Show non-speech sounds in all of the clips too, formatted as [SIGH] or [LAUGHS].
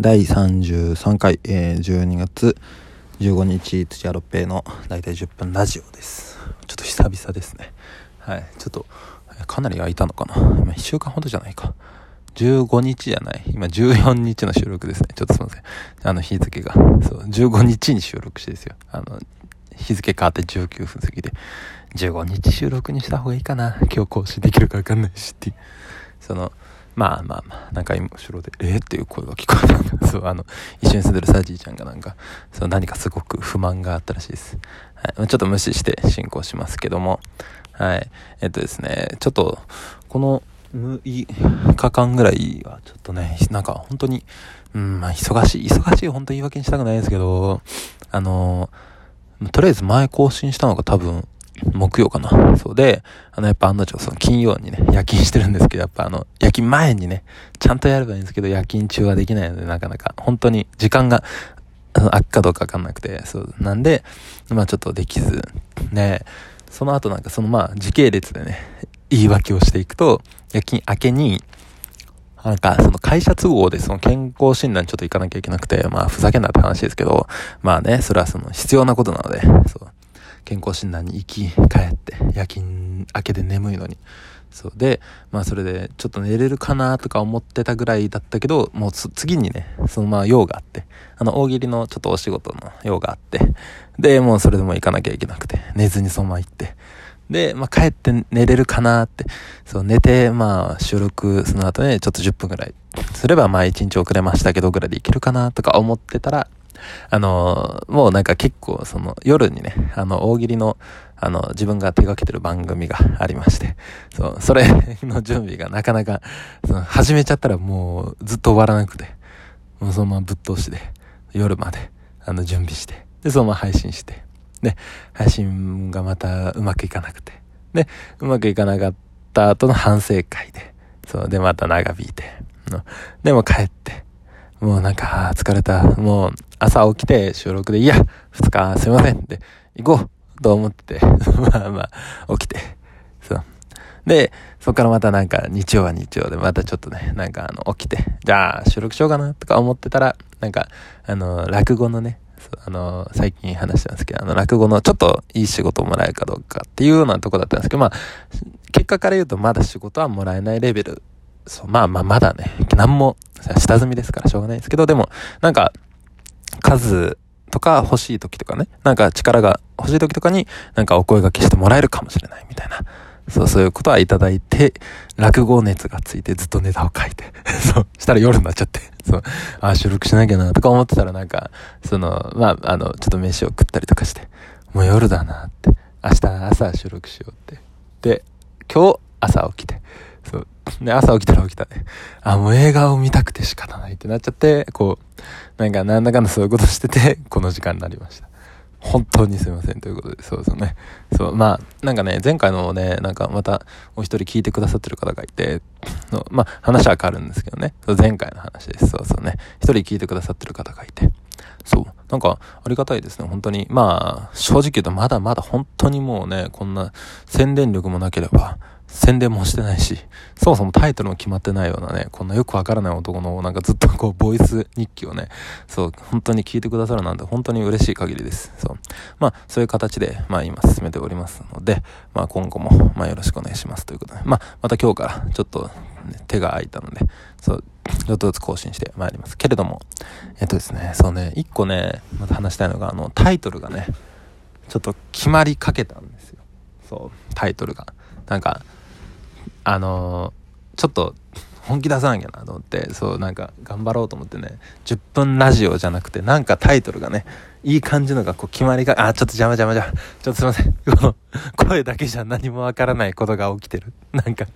第33回、えー、12月15日土屋六平の大体10分ラジオです。ちょっと久々ですね。はい。ちょっとかなり空いたのかな。今1週間ほどじゃないか。15日じゃない。今14日の収録ですね。ちょっとすいません。あの日付が。そう。15日に収録してですよ。あの日付変わって19分過ぎで15日収録にした方がいいかな。今日更新できるか分かんないしっていう。そのまあまあまあ、なんか今後ろで、えー、っていう声が聞こえた。そう、あの、一緒に住んでるサジーちゃんがなんか、そう、何かすごく不満があったらしいです。はい。ちょっと無視して進行しますけども、はい。えっとですね、ちょっと、この、6日間ぐらいは、ちょっとね、なんか本当に、うん、まあ忙しい、忙しい、本当言い訳にしたくないですけど、あのとりあえず前更新したのが多分、木曜かな。そうで、あの、やっぱ案の定、その金曜にね、夜勤してるんですけど、やっぱあの、夜勤前にね、ちゃんとやればいいんですけど、夜勤中はできないので、なかなか、本当に時間が、あっかどうかわかんなくて、そう、なんで、まあちょっとできず、ね、その後なんかそのまあ時系列でね、言い訳をしていくと、夜勤明けに、なんか、その会社都合でその健康診断ちょっと行かなきゃいけなくて、まあふざけんなって話ですけど、まあね、それはその必要なことなので、そう。健康診断に行き、帰って、夜勤明けで眠いのに。そうで、まあそれでちょっと寝れるかなとか思ってたぐらいだったけど、もう次にね、そのまあ用があって、あの大喜利のちょっとお仕事の用があって、で、もうそれでも行かなきゃいけなくて、寝ずにそのまま行って、で、まあ帰って寝れるかなって、そう寝て、まあ収録その後ね、ちょっと10分ぐらいすればまあ1日遅れましたけどぐらいでいけるかなとか思ってたら、あの、もうなんか結構その夜にね、あの、大喜利の、あの、自分が手掛けてる番組がありまして、そう、それの準備がなかなか、その、始めちゃったらもうずっと終わらなくて、もうそのままぶっ通しで、夜まで、あの、準備して、で、そのまま配信して、で、配信がまたうまくいかなくて、で、うまくいかなかった後の反省会で、そう、で、また長引いて、でも帰って、もうなんか、疲れた。もう、朝起きて収録で、いや、二日すいませんって、行こうと思ってて、[LAUGHS] まあまあ、起きて、そう。で、そっからまたなんか、日曜は日曜で、またちょっとね、なんかあの、起きて、じゃあ、収録しようかなとか思ってたら、なんか、あの、落語のね、あの、最近話したんですけど、あの、落語のちょっといい仕事をもらえるかどうかっていうようなとこだったんですけど、まあ、結果から言うとまだ仕事はもらえないレベル。そう、まあまあまだね、何も、下積みですからしょうがないですけど、でも、なんか、数とか欲しい時とかね、なんか力が欲しい時とかになんかお声掛けしてもらえるかもしれないみたいな。そう、そういうことはいただいて、落語熱がついてずっとネタを書いて、[LAUGHS] そう、したら夜になっちゃって、そう、ああ、収録しなきゃなとか思ってたらなんか、その、まあ、あの、ちょっと飯を食ったりとかして、もう夜だなって、明日朝収録しようって。で、今日朝起きて、そう。で、朝起きたら起きたね。あ、もう映画を見たくて仕方ないってなっちゃって、こう、なんかなんだかんだそういうことしてて、この時間になりました。本当にすいませんということで、そうですね。そう、まあ、なんかね、前回のね、なんかまたお一人聞いてくださってる方がいて、のまあ、話は変わるんですけどね。そう前回の話です。そうそうね。一人聞いてくださってる方がいて。そう。なんか、ありがたいですね。本当に。まあ、正直言うとまだまだ本当にもうね、こんな宣伝力もなければ、宣伝もしてないし、そもそもタイトルも決まってないようなね、こんなよくわからない男のなんかずっとこう、ボイス日記をね、そう、本当に聞いてくださるなんて本当に嬉しい限りです。そう。まあ、そういう形で、まあ今進めておりますので、まあ今後も、まあよろしくお願いしますということで、まあ、また今日からちょっと、ね、手が空いたので、そう、ちょっとずつ更新してまいります。けれども、えっとですね、そうね、一個ね、また話したいのが、あの、タイトルがね、ちょっと決まりかけたんですよ。そう、タイトルが。なんか、あの、ちょっと本気出さなきゃなと思ってそうなんか頑張ろうと思ってね10分ラジオじゃなくてなんかタイトルがねいい感じのがこう決まりがあちょっと邪魔邪魔じゃちょっとすいません。こ [LAUGHS] の声だけじゃ何もわからないことが起きてる。なんか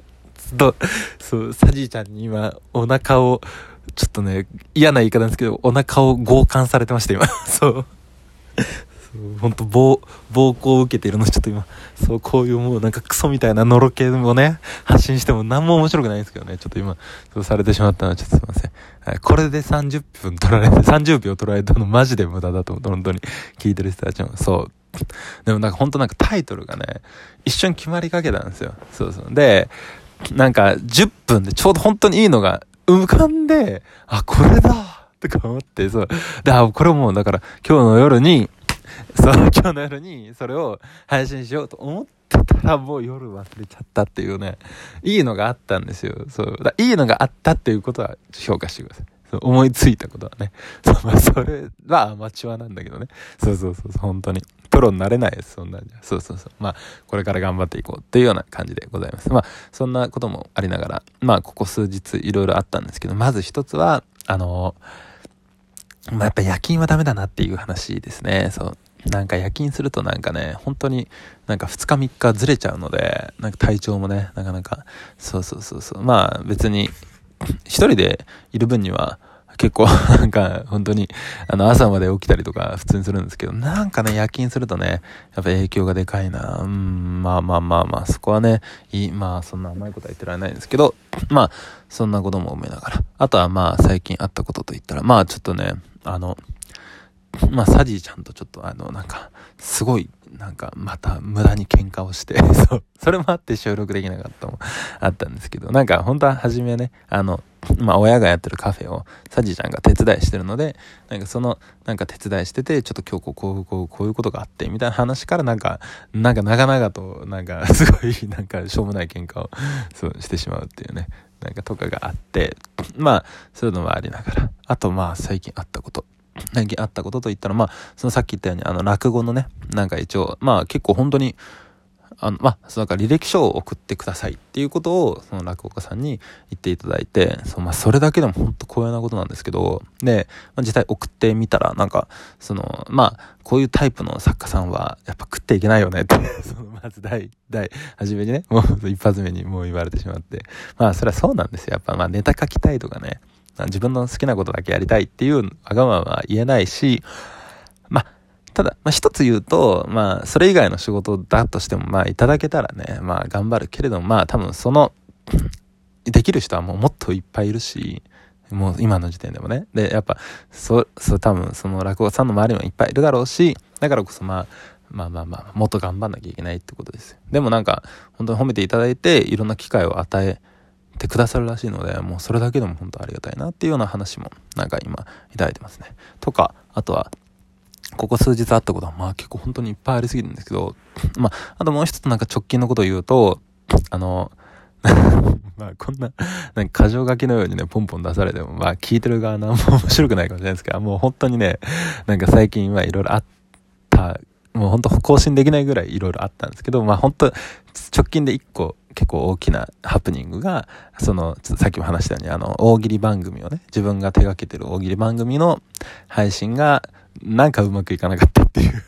とそうサジーちゃんに今お腹をちょっとね嫌な言い方なんですけどお腹を強姦されてました今。[LAUGHS] そう。本当暴、暴行を受けているのちょっと今、そう、こういうもうなんかクソみたいなのろけをね、発信しても何も面白くないんですけどね、ちょっと今、そうされてしまったのはちょっとすいません。はい、これで30分取られて、[LAUGHS] 30秒取られたのマジで無駄だと思う。本当に。聞いてる人たちも。そう。でもなんか本当なんかタイトルがね、一瞬決まりかけたんですよ。そうそう。で、なんか10分でちょうど本当にいいのが浮かんで、あ、これだっとか思って、そう。で、あ、これもだから今日の夜に、そう、今日の夜にそれを配信しようと思ってたらもう夜忘れちゃったっていうね、いいのがあったんですよ。そう。だいいのがあったっていうことは評価してください。そう思いついたことはね。[LAUGHS] そう、まあ、それはアマチュアなんだけどね。そうそうそう、本当に。プロになれないです、そんなんじゃ。そうそうそう。まあ、これから頑張っていこうっていうような感じでございます。まあ、そんなこともありながら、まあ、ここ数日いろいろあったんですけど、まず一つは、あのまあ、やっぱ夜勤はダメだなっていう話ですね。そう。なんか夜勤するとなんかね、本当になんか2日3日ずれちゃうので、なんか体調もね、なかなか、そうそうそうそう。まあ別に一人でいる分には結構なんか本当にあの朝まで起きたりとか普通にするんですけど、なんかね、夜勤するとね、やっぱ影響がでかいな。うん、まあまあまあまあ、そこはね、いい、まあそんな甘いことは言ってられないんですけど、まあそんなことも思いながら。あとはまあ最近あったことと言ったら、まあちょっとね、あの、まあサジーちゃんとちょっとあの、なんか、すごいなんかまた無駄に喧嘩をして [LAUGHS] そう、それもあって収録できなかったもあったんですけど、なんか本当は初めね、あの、[LAUGHS] まあ親がやってるカフェをサジちゃんが手伝いしてるので、なんかその、なんか手伝いしてて、ちょっと今日こう、こう、こういうことがあって、みたいな話からなんか、なんか長々と、なんか [LAUGHS] すごい、なんかしょうもない喧嘩を、そうしてしまうっていうね、なんかとかがあって、まあ、そういうのもありながら、あとまあ最近あったこと。最近あったことといったら、まあ、そのさっき言ったように、あの、落語のね、なんか一応、まあ結構本当に、あの、まあ、そのなんか履歴書を送ってくださいっていうことを、その落語家さんに言っていただいて、そう、まあ、それだけでも本当光栄なことなんですけど、で、まあ、実際送ってみたら、なんか、その、まあ、こういうタイプの作家さんは、やっぱ食っていけないよねって [LAUGHS] その、まず第、第、初めにね、もう一発目にもう言われてしまって。まあ、それはそうなんですよ。やっぱ、まあ、ネタ書きたいとかね、自分の好きなことだけやりたいっていうわがままは言えないし、ただ、まあ一つ言うと、まあ、それ以外の仕事だとしても、まあいただけたらね、まあ頑張るけれども、まあ多分その、[LAUGHS] できる人はもうもっといっぱいいるし、もう今の時点でもね。で、やっぱ、そ、そ、多分その落語さんの周りもいっぱいいるだろうし、だからこそまあ、まあまあまあ、もっと頑張んなきゃいけないってことですよ。でもなんか、本当に褒めていただいて、いろんな機会を与えてくださるらしいので、もうそれだけでも本当ありがたいなっていうような話もなんか今いただいてますね。とか、あとは、ここ数日あったことはまあ結構本当にいっぱいありすぎるんですけど、まあ、あともう一つなんか直近のことを言うと、あの、[LAUGHS] まあこんな、なんか箇条書きのようにね、ポンポン出されても、まあ聞いてる側なんも面白くないかもしれないですけど、もう本当にね、なんか最近はいろいろあった、もう本当更新できないぐらいいろいろあったんですけど、まあ本当直近で一個結構大きなハプニングが、その、さっきも話したように、あの、大喜利番組をね、自分が手掛けてる大喜利番組の配信が、なんかうまくいかなかったっていう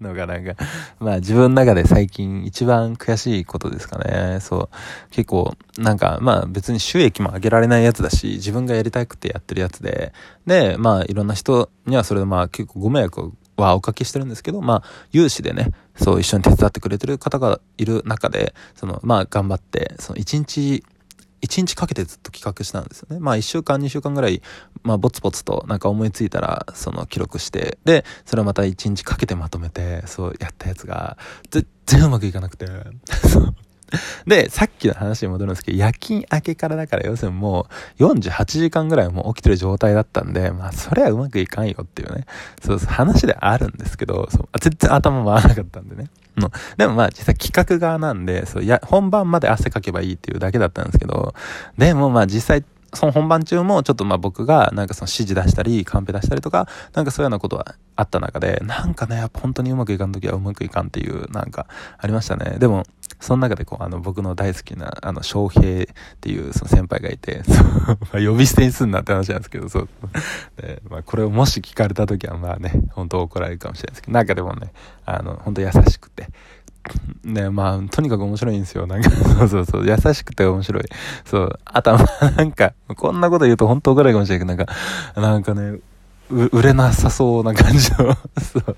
[LAUGHS] のがなんか、まあ自分の中で最近一番悔しいことですかね。そう。結構、なんかまあ別に収益も上げられないやつだし、自分がやりたくてやってるやつで、で、まあいろんな人にはそれでまあ結構ご迷惑はおかけしてるんですけど、まあ、有志でね、そう一緒に手伝ってくれてる方がいる中で、その、まあ、頑張って、その一日、一日かけてずっと企画したんですよね。まあ1週間、2週間ぐらい、まあぼつぼつとなんか思いついたら、その記録して、で、それをまた1日かけてまとめて、そうやったやつが、全然うまくいかなくて、[LAUGHS] [LAUGHS] で、さっきの話に戻るんですけど、夜勤明けからだから、要するにもう48時間ぐらいもう起きてる状態だったんで、まあ、それはうまくいかんよっていうね、そうそう、話であるんですけど、そう全然頭回らなかったんでね。うん、でもまあ実際企画側なんで、そう、や、本番まで汗かけばいいっていうだけだったんですけど、でもまあ実際その本番中もちょっとまあ僕がなんかその指示出したり、カンペ出したりとか、なんかそういうようなことはあった中で、なんかね、やっぱ本当にうまくいかん時はうまくいかんっていう、なんかありましたね。でも、その中でこう、あの僕の大好きな、あの、翔平っていうその先輩がいて、そう、ま、呼び捨てにすんなって話なんですけど、そう。で、まあこれをもし聞かれた時はまあね、本当怒られるかもしれないですけど、なんかでもね、あの、本当優しくて、[LAUGHS] ね、まあ、とにかく面白いんですよ。なんか、そうそうそう、優しくて面白い。そう、あとは、[LAUGHS] なんか、こんなこと言うと本当怒られるかもしれないけど、なんか、なんかね、売れなさそうな感じの、[LAUGHS] そう、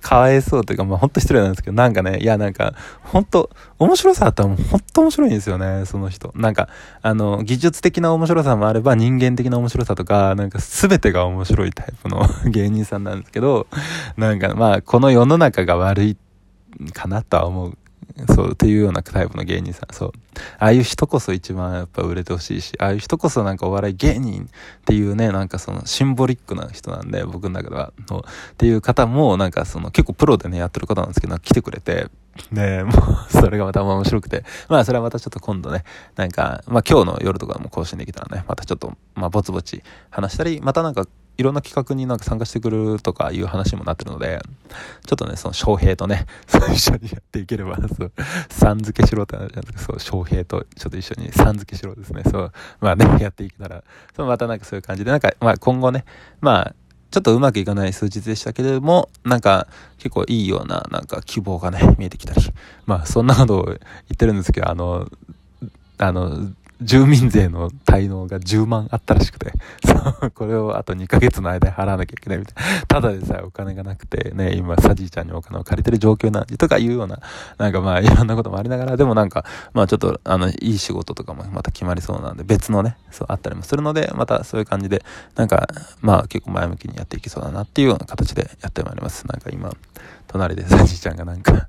かわいそうというか、まあ本当失礼なんですけど、なんかね、いやなんか、本当面白さあったらもう本当面白いんですよね、その人。なんか、あの、技術的な面白さもあれば人間的な面白さとか、なんか全てが面白いタイプの芸人さんなんですけど、なんかまあ、この世の中が悪いってかなとは思うそう、っていうようなタイプの芸人さん。そう。ああいう人こそ一番やっぱ売れてほしいし、ああいう人こそなんかお笑い芸人っていうね、なんかそのシンボリックな人なんで、僕の中では。のっていう方も、なんかその結構プロでね、やってる方なんですけど、来てくれて、ね [LAUGHS] もう、それがまた面白くて。まあ、それはまたちょっと今度ね、なんか、まあ今日の夜とかも更新できたらね、またちょっと、まあぼつぼち話したり、またなんかいろんな企画になんか参加してくるとかいう話もなってるので、ちょっとね、その翔平とね、[LAUGHS] 一緒にやっていければ、そう、さん付けしろって話なんですけど、そう、翔平とちょっと一緒にさん付けしろですね、そう、まあね、[LAUGHS] やっていけたら、そう、またなんかそういう感じで、なんか、まあ今後ね、まあ、ちょっとうまくいかない数日でしたけれども、なんか結構いいようななんか希望がね、見えてきたり。まあそんなことを言ってるんですけど、あの、あの、住民税の滞納が10万あったらしくて、[LAUGHS] そう、これをあと2ヶ月の間払わなきゃいけないみたいな。ただでさえお金がなくて、ね、今、サジーちゃんにお金を借りてる状況なんで、とかいうような、なんかまあ、いろんなこともありながら、でもなんか、まあちょっと、あの、いい仕事とかもまた決まりそうなんで、別のね、そう、あったりもするので、またそういう感じで、なんか、まあ結構前向きにやっていきそうだなっていうような形でやってまいります。なんか今、隣でサジーちゃんがなんか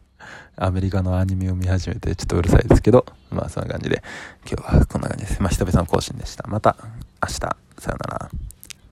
アメリカのアニメを見始めてちょっとうるさいですけど、まあそんな感じで、今日はこんな感じです。まあ久々の更新でした。また明日、さよなら。